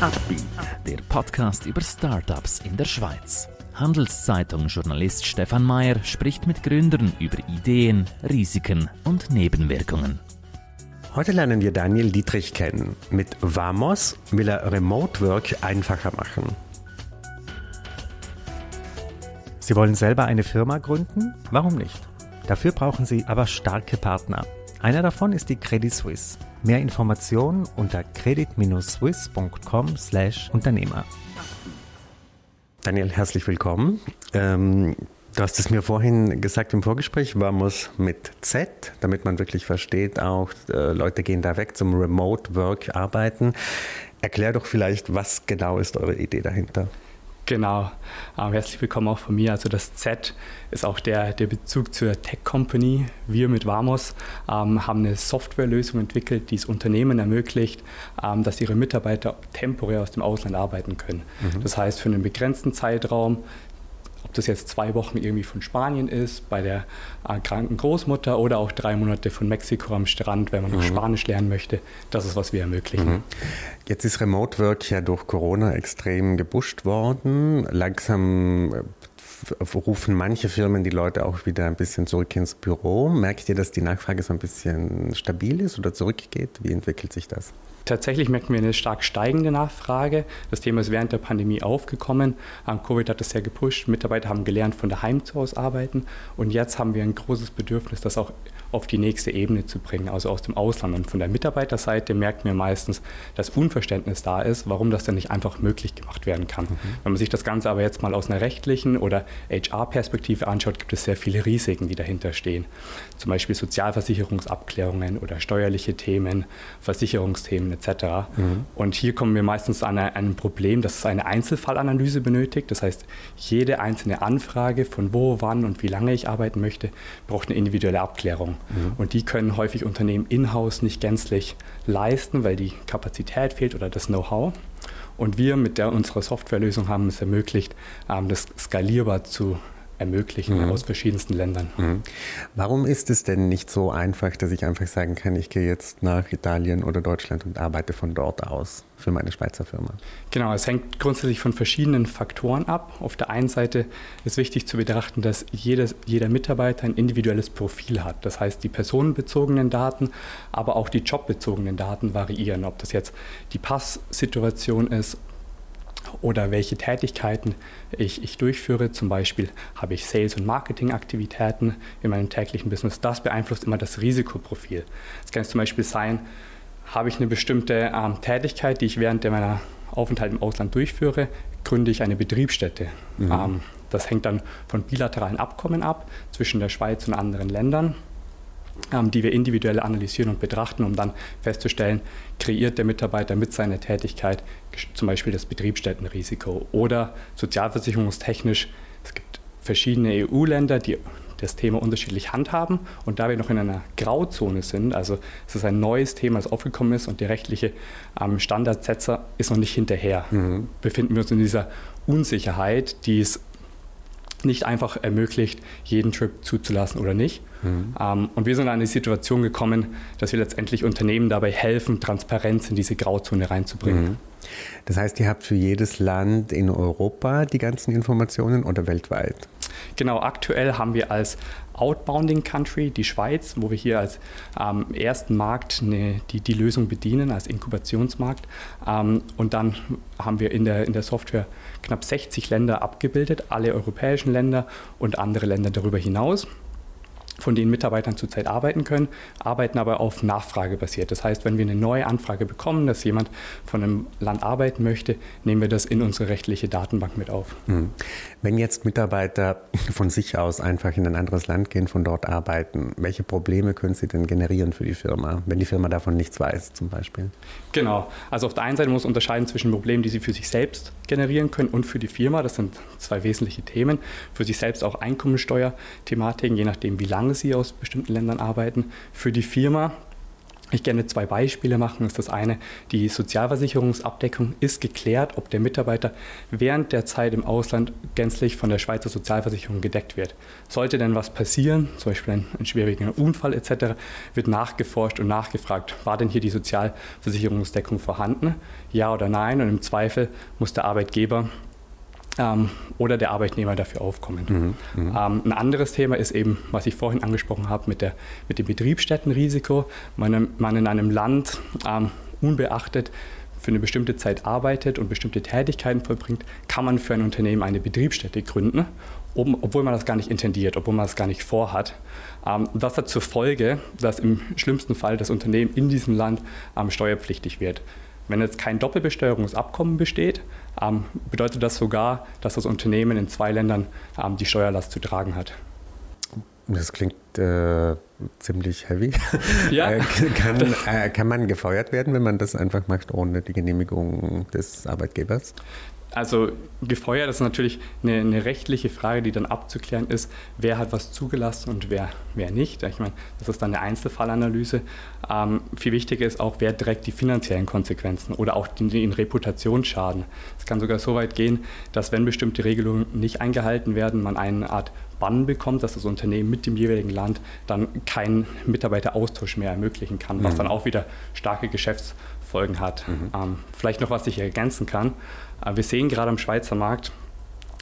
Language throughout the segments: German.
Upbeat, der Podcast über Startups in der Schweiz. Handelszeitung-Journalist Stefan Mayer spricht mit Gründern über Ideen, Risiken und Nebenwirkungen. Heute lernen wir Daniel Dietrich kennen. Mit Vamos will er Remote Work einfacher machen. Sie wollen selber eine Firma gründen? Warum nicht? Dafür brauchen Sie aber starke Partner. Einer davon ist die Credit Suisse. Mehr Informationen unter credit-swiss.com/Unternehmer. Daniel, herzlich willkommen. Ähm, du hast es mir vorhin gesagt im Vorgespräch, Vamos mit Z, damit man wirklich versteht, auch äh, Leute gehen da weg zum Remote Work arbeiten. Erklär doch vielleicht, was genau ist eure Idee dahinter? Genau. Ähm, herzlich willkommen auch von mir. Also das Z ist auch der, der Bezug zur Tech Company. Wir mit Vamos ähm, haben eine Softwarelösung entwickelt, die es Unternehmen ermöglicht, ähm, dass ihre Mitarbeiter temporär aus dem Ausland arbeiten können. Mhm. Das heißt, für einen begrenzten Zeitraum ob das jetzt zwei Wochen irgendwie von Spanien ist, bei der äh, kranken Großmutter oder auch drei Monate von Mexiko am Strand, wenn man noch mhm. Spanisch lernen möchte. Das ist, was wir ermöglichen. Mhm. Jetzt ist Remote Work ja durch Corona extrem gebusht worden. Langsam äh, rufen manche Firmen die Leute auch wieder ein bisschen zurück ins Büro. Merkt ihr, dass die Nachfrage so ein bisschen stabil ist oder zurückgeht? Wie entwickelt sich das? Tatsächlich merken wir eine stark steigende Nachfrage. Das Thema ist während der Pandemie aufgekommen. Covid hat das sehr gepusht. Mitarbeiter haben gelernt, von daheim zu Hause arbeiten. Und jetzt haben wir ein großes Bedürfnis, das auch auf die nächste Ebene zu bringen, also aus dem Ausland. Und von der Mitarbeiterseite merken wir meistens, dass Unverständnis da ist, warum das denn nicht einfach möglich gemacht werden kann. Mhm. Wenn man sich das Ganze aber jetzt mal aus einer rechtlichen oder HR-Perspektive anschaut, gibt es sehr viele Risiken, die dahinter stehen. Zum Beispiel Sozialversicherungsabklärungen oder steuerliche Themen, Versicherungsthemen etc. Mhm. Und hier kommen wir meistens an ein Problem, dass es eine Einzelfallanalyse benötigt. Das heißt, jede einzelne Anfrage von wo, wann und wie lange ich arbeiten möchte, braucht eine individuelle Abklärung. Mhm. Und die können häufig Unternehmen in-house nicht gänzlich leisten, weil die Kapazität fehlt oder das Know-how. Und wir mit der, unserer Softwarelösung haben es ermöglicht, ähm, das skalierbar zu ermöglichen mhm. aus verschiedensten Ländern. Mhm. Warum ist es denn nicht so einfach, dass ich einfach sagen kann, ich gehe jetzt nach Italien oder Deutschland und arbeite von dort aus für meine Schweizer Firma? Genau, es hängt grundsätzlich von verschiedenen Faktoren ab. Auf der einen Seite ist wichtig zu betrachten, dass jedes, jeder Mitarbeiter ein individuelles Profil hat. Das heißt, die personenbezogenen Daten, aber auch die jobbezogenen Daten variieren. Ob das jetzt die Passsituation ist oder welche Tätigkeiten ich, ich, durchführe. Zum Beispiel habe ich Sales- und Marketingaktivitäten in meinem täglichen Business. Das beeinflusst immer das Risikoprofil. Es kann zum Beispiel sein, habe ich eine bestimmte ähm, Tätigkeit, die ich während meiner Aufenthalt im Ausland durchführe, gründe ich eine Betriebsstätte. Mhm. Ähm, das hängt dann von bilateralen Abkommen ab zwischen der Schweiz und anderen Ländern. Ähm, die wir individuell analysieren und betrachten, um dann festzustellen, kreiert der Mitarbeiter mit seiner Tätigkeit zum Beispiel das Betriebsstättenrisiko oder sozialversicherungstechnisch. Es gibt verschiedene EU-Länder, die das Thema unterschiedlich handhaben und da wir noch in einer Grauzone sind, also es ist ein neues Thema, das aufgekommen ist und der rechtliche ähm, Standardsetzer ist noch nicht hinterher, mhm. befinden wir uns in dieser Unsicherheit, die es nicht einfach ermöglicht, jeden Trip zuzulassen oder nicht. Mhm. Ähm, und wir sind in eine Situation gekommen, dass wir letztendlich Unternehmen dabei helfen, Transparenz in diese Grauzone reinzubringen. Mhm. Das heißt, ihr habt für jedes Land in Europa die ganzen Informationen oder weltweit? Genau, aktuell haben wir als Outbounding Country die Schweiz, wo wir hier als ähm, ersten Markt eine, die, die Lösung bedienen, als Inkubationsmarkt. Ähm, und dann haben wir in der, in der Software knapp 60 Länder abgebildet, alle europäischen Länder und andere Länder darüber hinaus von denen Mitarbeitern zurzeit arbeiten können, arbeiten aber auf Nachfrage basiert. Das heißt, wenn wir eine neue Anfrage bekommen, dass jemand von einem Land arbeiten möchte, nehmen wir das in unsere rechtliche Datenbank mit auf. Hm. Wenn jetzt Mitarbeiter von sich aus einfach in ein anderes Land gehen, von dort arbeiten, welche Probleme können sie denn generieren für die Firma, wenn die Firma davon nichts weiß zum Beispiel? Genau. Also auf der einen Seite muss man unterscheiden zwischen Problemen, die sie für sich selbst generieren können und für die Firma. Das sind zwei wesentliche Themen. Für sich selbst auch Einkommensteuerthematiken, je nachdem, wie lange sie aus bestimmten Ländern arbeiten. Für die Firma ich gerne zwei Beispiele machen. Das ist das eine, die Sozialversicherungsabdeckung ist geklärt, ob der Mitarbeiter während der Zeit im Ausland gänzlich von der Schweizer Sozialversicherung gedeckt wird. Sollte denn was passieren, zum Beispiel ein, ein schwerwiegender Unfall etc., wird nachgeforscht und nachgefragt, war denn hier die Sozialversicherungsdeckung vorhanden? Ja oder nein? Und im Zweifel muss der Arbeitgeber ähm, oder der Arbeitnehmer dafür aufkommen. Mhm, mhm, ähm, ein anderes Thema ist eben, was ich vorhin angesprochen habe, mit, der, mit dem Betriebsstättenrisiko. Man, man in einem Land ähm, unbeachtet für eine bestimmte Zeit arbeitet und bestimmte Tätigkeiten vollbringt, kann man für ein Unternehmen eine Betriebsstätte gründen, obwohl man das gar nicht intendiert, obwohl man das gar nicht vorhat. Ähm, das hat zur Folge, dass im schlimmsten Fall das Unternehmen in diesem Land ähm, steuerpflichtig wird. Wenn jetzt kein Doppelbesteuerungsabkommen besteht, bedeutet das sogar, dass das Unternehmen in zwei Ländern ähm, die Steuerlast zu tragen hat. Das klingt äh, ziemlich heavy. Ja. Äh, kann, äh, kann man gefeuert werden, wenn man das einfach macht ohne die Genehmigung des Arbeitgebers? Also gefeuert ist natürlich eine, eine, rechtliche Frage, die dann abzuklären ist, wer hat was zugelassen und wer, wer nicht. Ich meine, das ist dann eine Einzelfallanalyse. Ähm, viel wichtiger ist auch, wer trägt die finanziellen Konsequenzen oder auch den, den Reputationsschaden. Es kann sogar so weit gehen, dass wenn bestimmte Regelungen nicht eingehalten werden, man eine Art Bann bekommt, dass das Unternehmen mit dem jeweiligen Land dann keinen Mitarbeiteraustausch mehr ermöglichen kann, was mhm. dann auch wieder starke Geschäftsfolgen hat. Mhm. Ähm, vielleicht noch, was ich ergänzen kann. Äh, wir sehen gerade am Schweizer Markt,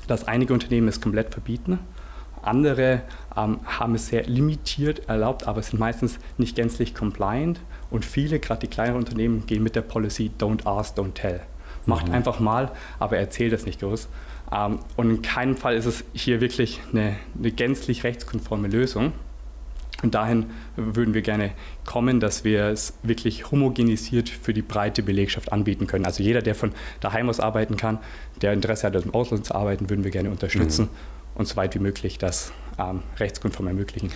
dass einige Unternehmen es komplett verbieten. Andere ähm, haben es sehr limitiert erlaubt, aber sind meistens nicht gänzlich compliant. Und viele, gerade die kleineren Unternehmen, gehen mit der Policy Don't ask, don't tell. Macht mhm. einfach mal, aber erzählt es nicht groß. Ähm, und in keinem Fall ist es hier wirklich eine, eine gänzlich rechtskonforme Lösung. Und dahin würden wir gerne kommen, dass wir es wirklich homogenisiert für die breite Belegschaft anbieten können. Also jeder, der von daheim aus arbeiten kann, der Interesse hat, aus dem Ausland zu arbeiten, würden wir gerne unterstützen mhm. und so weit wie möglich das ähm, rechtskonform ermöglichen.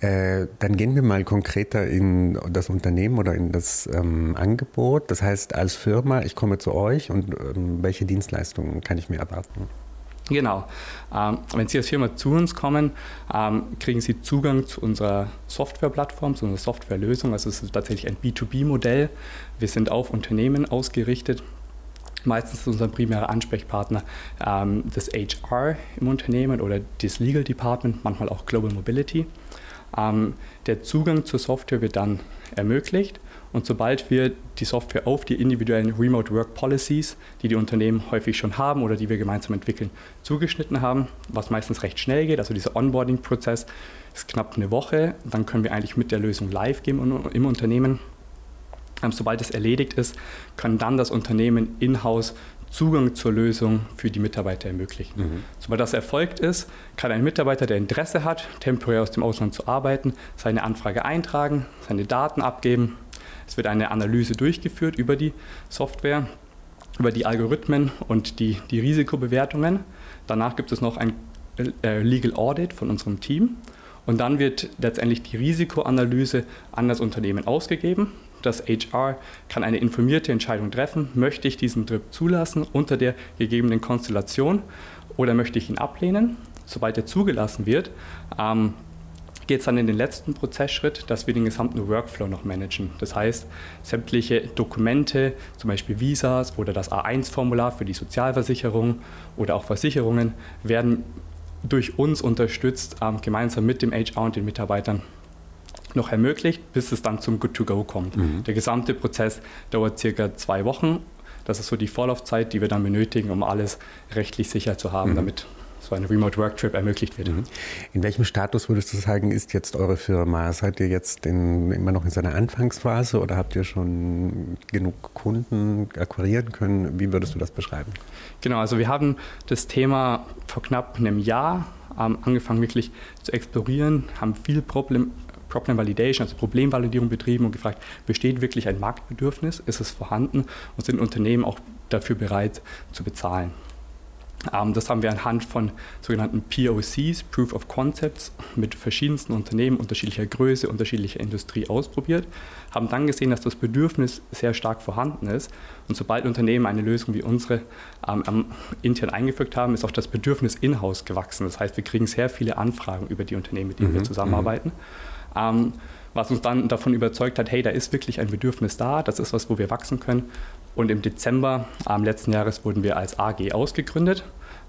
Äh, dann gehen wir mal konkreter in das Unternehmen oder in das ähm, Angebot. Das heißt, als Firma, ich komme zu euch und ähm, welche Dienstleistungen kann ich mir erwarten? Genau. Ähm, wenn Sie als Firma zu uns kommen, ähm, kriegen Sie Zugang zu unserer Softwareplattform, zu unserer Softwarelösung. Also es ist tatsächlich ein B2B-Modell. Wir sind auf Unternehmen ausgerichtet. Meistens ist unser primärer Ansprechpartner ähm, das HR im Unternehmen oder das Legal Department, manchmal auch Global Mobility. Ähm, der Zugang zur Software wird dann ermöglicht und sobald wir die Software auf die individuellen Remote Work Policies, die die Unternehmen häufig schon haben oder die wir gemeinsam entwickeln, zugeschnitten haben, was meistens recht schnell geht, also dieser Onboarding-Prozess ist knapp eine Woche, dann können wir eigentlich mit der Lösung live gehen im Unternehmen. Ähm, sobald es erledigt ist, kann dann das Unternehmen in-house Zugang zur Lösung für die Mitarbeiter ermöglichen. Mhm. Sobald das erfolgt ist, kann ein Mitarbeiter, der Interesse hat, temporär aus dem Ausland zu arbeiten, seine Anfrage eintragen, seine Daten abgeben. Es wird eine Analyse durchgeführt über die Software, über die Algorithmen und die, die Risikobewertungen. Danach gibt es noch ein äh, Legal Audit von unserem Team. Und dann wird letztendlich die Risikoanalyse an das Unternehmen ausgegeben. Das HR kann eine informierte Entscheidung treffen, möchte ich diesen Trip zulassen unter der gegebenen Konstellation oder möchte ich ihn ablehnen. Sobald er zugelassen wird, ähm, geht es dann in den letzten Prozessschritt, dass wir den gesamten Workflow noch managen. Das heißt, sämtliche Dokumente, zum Beispiel Visas oder das A1-Formular für die Sozialversicherung oder auch Versicherungen, werden durch uns unterstützt, ähm, gemeinsam mit dem HR und den Mitarbeitern noch ermöglicht, bis es dann zum Good to Go kommt. Mhm. Der gesamte Prozess dauert circa zwei Wochen. Das ist so die Vorlaufzeit, die wir dann benötigen, um alles rechtlich sicher zu haben, mhm. damit so ein Remote Work Trip ermöglicht wird. Mhm. In welchem Status würdest du sagen, ist jetzt eure Firma? Seid ihr jetzt in, immer noch in seiner Anfangsphase oder habt ihr schon genug Kunden akquirieren können? Wie würdest du das beschreiben? Genau, also wir haben das Thema vor knapp einem Jahr ähm, angefangen wirklich zu explorieren, haben viel Problem, Problem Validation, also Problemvalidierung betrieben und gefragt, besteht wirklich ein Marktbedürfnis, ist es vorhanden und sind Unternehmen auch dafür bereit zu bezahlen. Ähm, das haben wir anhand von sogenannten POCs, Proof of Concepts, mit verschiedensten Unternehmen unterschiedlicher Größe, unterschiedlicher Industrie ausprobiert, haben dann gesehen, dass das Bedürfnis sehr stark vorhanden ist. Und sobald Unternehmen eine Lösung wie unsere ähm, intern eingefügt haben, ist auch das Bedürfnis in-house gewachsen. Das heißt, wir kriegen sehr viele Anfragen über die Unternehmen, mit denen mhm. wir zusammenarbeiten. Mhm. Ähm, was uns dann davon überzeugt hat, hey, da ist wirklich ein Bedürfnis da, das ist was, wo wir wachsen können. Und im Dezember ähm, letzten Jahres wurden wir als AG ausgegründet.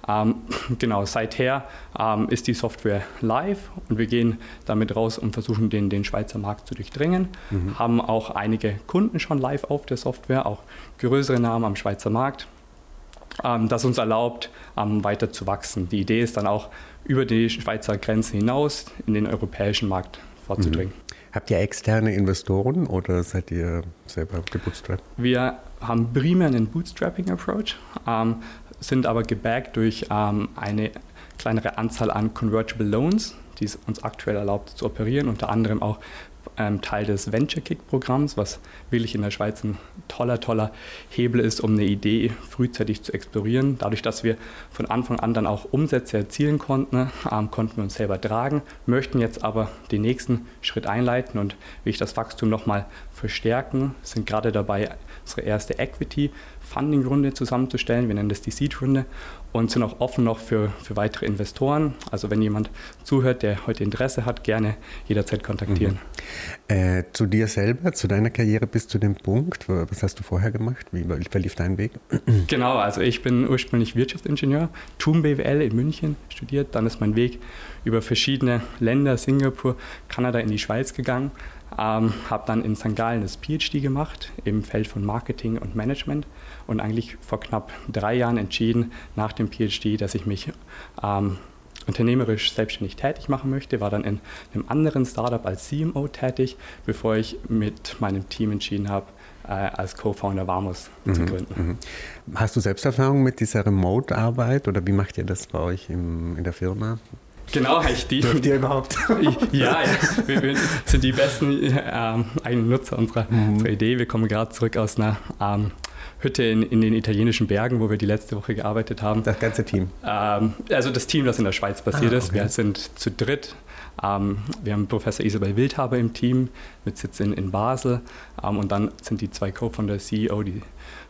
Ähm, genau, seither ähm, ist die Software live und wir gehen damit raus und versuchen den, den Schweizer Markt zu durchdringen. Mhm. Haben auch einige Kunden schon live auf der Software, auch größere Namen am Schweizer Markt, ähm, das uns erlaubt, ähm, weiter zu wachsen. Die Idee ist dann auch über die Schweizer Grenze hinaus in den europäischen Markt vorzudringen. Mhm. Habt ihr externe Investoren oder seid ihr selber gebootstrapped? Wir haben primär einen Bootstrapping-Approach, ähm, sind aber gebackt durch ähm, eine kleinere Anzahl an Convertible Loans, die es uns aktuell erlaubt zu operieren, unter anderem auch ähm, Teil des Venture Kick-Programms, was wirklich in der Schweiz ein toller, toller Hebel ist, um eine Idee frühzeitig zu explorieren. Dadurch, dass wir von Anfang an dann auch Umsätze erzielen konnten, ähm, konnten wir uns selber tragen, möchten jetzt aber den nächsten Schritt einleiten und wie ich das Wachstum nochmal verstärken, sind gerade dabei, unsere erste Equity-Funding-Runde zusammenzustellen. Wir nennen das die Seed-Runde und sind auch offen noch für, für weitere Investoren. Also wenn jemand zuhört, der heute Interesse hat, gerne jederzeit kontaktieren. Mhm. Äh, zu dir selber, zu deiner Karriere bis zu dem Punkt, was hast du vorher gemacht? Wie verlief dein Weg? Genau, also ich bin ursprünglich Wirtschaftsingenieur, TUM BWL in München studiert, dann ist mein Weg über verschiedene Länder, Singapur, Kanada in die Schweiz gegangen. Ähm, habe dann in St. Gallen das PhD gemacht im Feld von Marketing und Management und eigentlich vor knapp drei Jahren entschieden nach dem PhD, dass ich mich ähm, unternehmerisch selbstständig tätig machen möchte, war dann in einem anderen Startup als CMO tätig, bevor ich mit meinem Team entschieden habe, äh, als Co-Founder Vamos mhm, zu gründen. Mhm. Hast du Selbsterfahrung mit dieser Remote-Arbeit oder wie macht ihr das bei euch im, in der Firma? Genau, ich die. Dürft ihr überhaupt? ja, ja, wir, wir sind die besten ähm, eigenen Nutzer unserer, mhm. unserer, Idee. Wir kommen gerade zurück aus einer ähm, Hütte in, in, den italienischen Bergen, wo wir die letzte Woche gearbeitet haben. Das ganze Team? Ähm, also das Team, das in der Schweiz passiert ah, okay. ist. Wir sind zu dritt. Ähm, wir haben Professor Isabel Wildhaber im Team mit Sitz in, in Basel. Ähm, und dann sind die zwei Co-Founder, CEO, die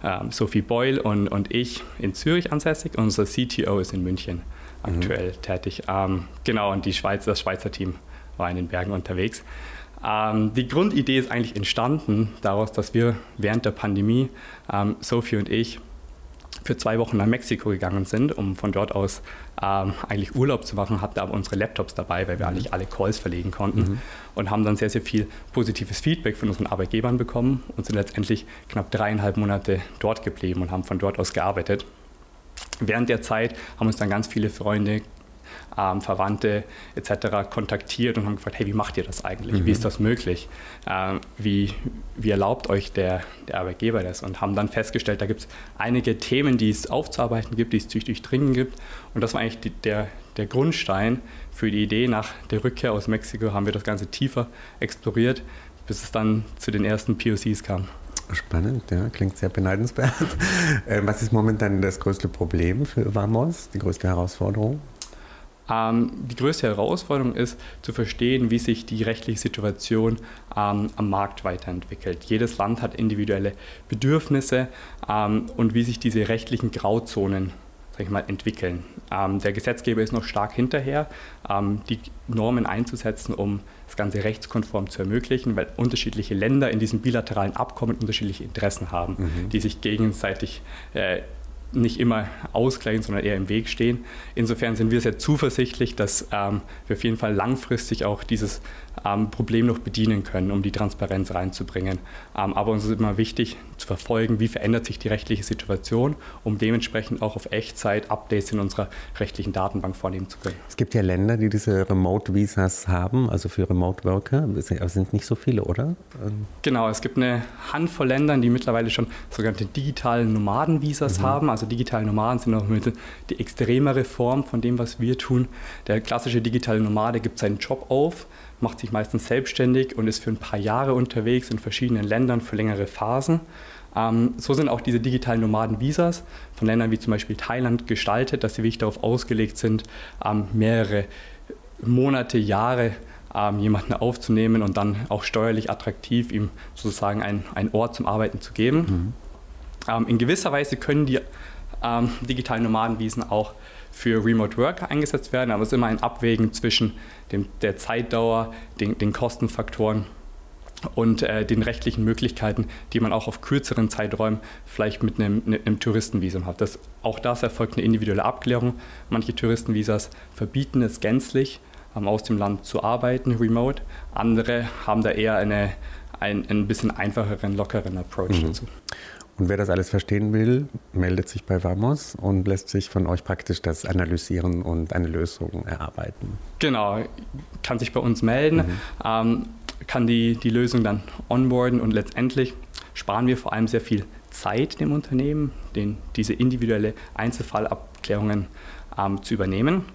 ähm, Sophie Boyle und, und ich in Zürich ansässig. Und unser CTO ist in München aktuell mhm. tätig. Ähm, genau, und die Schweiz, das Schweizer Team war in den Bergen unterwegs. Ähm, die Grundidee ist eigentlich entstanden daraus, dass wir während der Pandemie, ähm, Sophie und ich, für zwei Wochen nach Mexiko gegangen sind, um von dort aus ähm, eigentlich Urlaub zu machen, hatten aber unsere Laptops dabei, weil wir mhm. eigentlich alle Calls verlegen konnten mhm. und haben dann sehr, sehr viel positives Feedback von unseren Arbeitgebern bekommen und sind letztendlich knapp dreieinhalb Monate dort geblieben und haben von dort aus gearbeitet. Während der Zeit haben uns dann ganz viele Freunde, ähm, Verwandte etc. kontaktiert und haben gefragt, hey, wie macht ihr das eigentlich? Mhm. Wie ist das möglich? Ähm, wie, wie erlaubt euch der, der Arbeitgeber das? Und haben dann festgestellt, da gibt es einige Themen, die es aufzuarbeiten gibt, die es zu durchdringen gibt. Und das war eigentlich die, der, der Grundstein für die Idee. Nach der Rückkehr aus Mexiko haben wir das Ganze tiefer exploriert, bis es dann zu den ersten POCs kam. Spannend, ja, klingt sehr beneidenswert. Äh, was ist momentan das größte Problem für Vamos, die größte Herausforderung? Ähm, die größte Herausforderung ist zu verstehen, wie sich die rechtliche Situation ähm, am Markt weiterentwickelt. Jedes Land hat individuelle Bedürfnisse ähm, und wie sich diese rechtlichen Grauzonen sag mal, entwickeln. Ähm, der Gesetzgeber ist noch stark hinterher, ähm, die Normen einzusetzen, um das Ganze rechtskonform zu ermöglichen, weil unterschiedliche Länder in diesen bilateralen Abkommen unterschiedliche Interessen haben, mhm. die sich gegenseitig äh, nicht immer ausgleichen, sondern eher im Weg stehen. Insofern sind wir sehr zuversichtlich, dass ähm, wir auf jeden Fall langfristig auch dieses ähm, Problem noch bedienen können, um die Transparenz reinzubringen. Ähm, aber uns ist immer wichtig zu verfolgen, wie verändert sich die rechtliche Situation, um dementsprechend auch auf Echtzeit Updates in unserer rechtlichen Datenbank vornehmen zu können. Es gibt ja Länder, die diese Remote-Visas haben, also für Remote-Worker, aber sind nicht so viele, oder? Genau, es gibt eine Handvoll Länder, die mittlerweile schon sogenannte digitalen Nomaden-Visas mhm. haben. Also digitale Nomaden sind auch die extremere Form von dem, was wir tun. Der klassische digitale Nomade gibt seinen Job auf, macht sich meistens selbstständig und ist für ein paar Jahre unterwegs in verschiedenen Ländern für längere Phasen. Ähm, so sind auch diese digitalen Nomaden-Visas von Ländern wie zum Beispiel Thailand gestaltet, dass sie wirklich darauf ausgelegt sind, ähm, mehrere Monate, Jahre ähm, jemanden aufzunehmen und dann auch steuerlich attraktiv ihm sozusagen einen Ort zum Arbeiten zu geben. Mhm. Ähm, in gewisser Weise können die ähm, digitalen Nomadenvisen auch für Remote Work eingesetzt werden, aber es ist immer ein Abwägen zwischen dem, der Zeitdauer, den, den Kostenfaktoren und äh, den rechtlichen Möglichkeiten, die man auch auf kürzeren Zeiträumen vielleicht mit einem, ne, einem Touristenvisum hat. Das, auch das erfolgt eine individuelle Abklärung. Manche Touristenvisas verbieten es gänzlich, ähm, aus dem Land zu arbeiten, remote. Andere haben da eher eine, ein, ein bisschen einfacheren, lockeren Approach mhm. dazu. Und wer das alles verstehen will, meldet sich bei Vamos und lässt sich von euch praktisch das analysieren und eine Lösung erarbeiten. Genau, kann sich bei uns melden. Mhm. Ähm, kann die, die Lösung dann onboarden und letztendlich sparen wir vor allem sehr viel Zeit dem Unternehmen, den, diese individuelle Einzelfallabklärungen ähm, zu übernehmen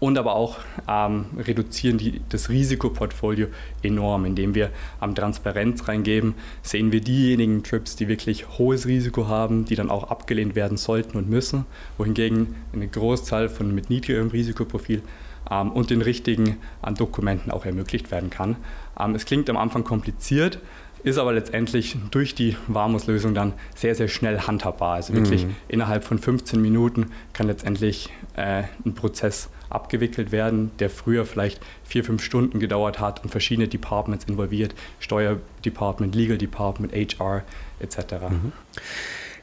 und aber auch ähm, reduzieren die, das Risikoportfolio enorm, indem wir am Transparenz reingeben, sehen wir diejenigen Trips, die wirklich hohes Risiko haben, die dann auch abgelehnt werden sollten und müssen, wohingegen eine Großzahl von mit niedrigerem Risikoprofil ähm, und den richtigen an Dokumenten auch ermöglicht werden kann. Ähm, es klingt am Anfang kompliziert, ist aber letztendlich durch die Warmus-Lösung dann sehr, sehr schnell handhabbar. Also wirklich mhm. innerhalb von 15 Minuten kann letztendlich äh, ein Prozess abgewickelt werden, der früher vielleicht vier, fünf Stunden gedauert hat und verschiedene Departments involviert, Steuerdepartment, Legal Department, HR etc. Mhm.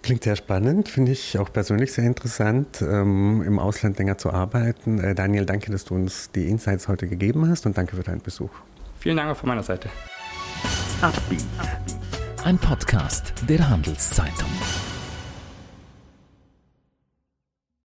Klingt sehr spannend, finde ich auch persönlich sehr interessant, ähm, im Ausland länger zu arbeiten. Äh, Daniel, danke, dass du uns die Insights heute gegeben hast und danke für deinen Besuch. Vielen Dank auch von meiner Seite. Ein Podcast der Handelszeitung.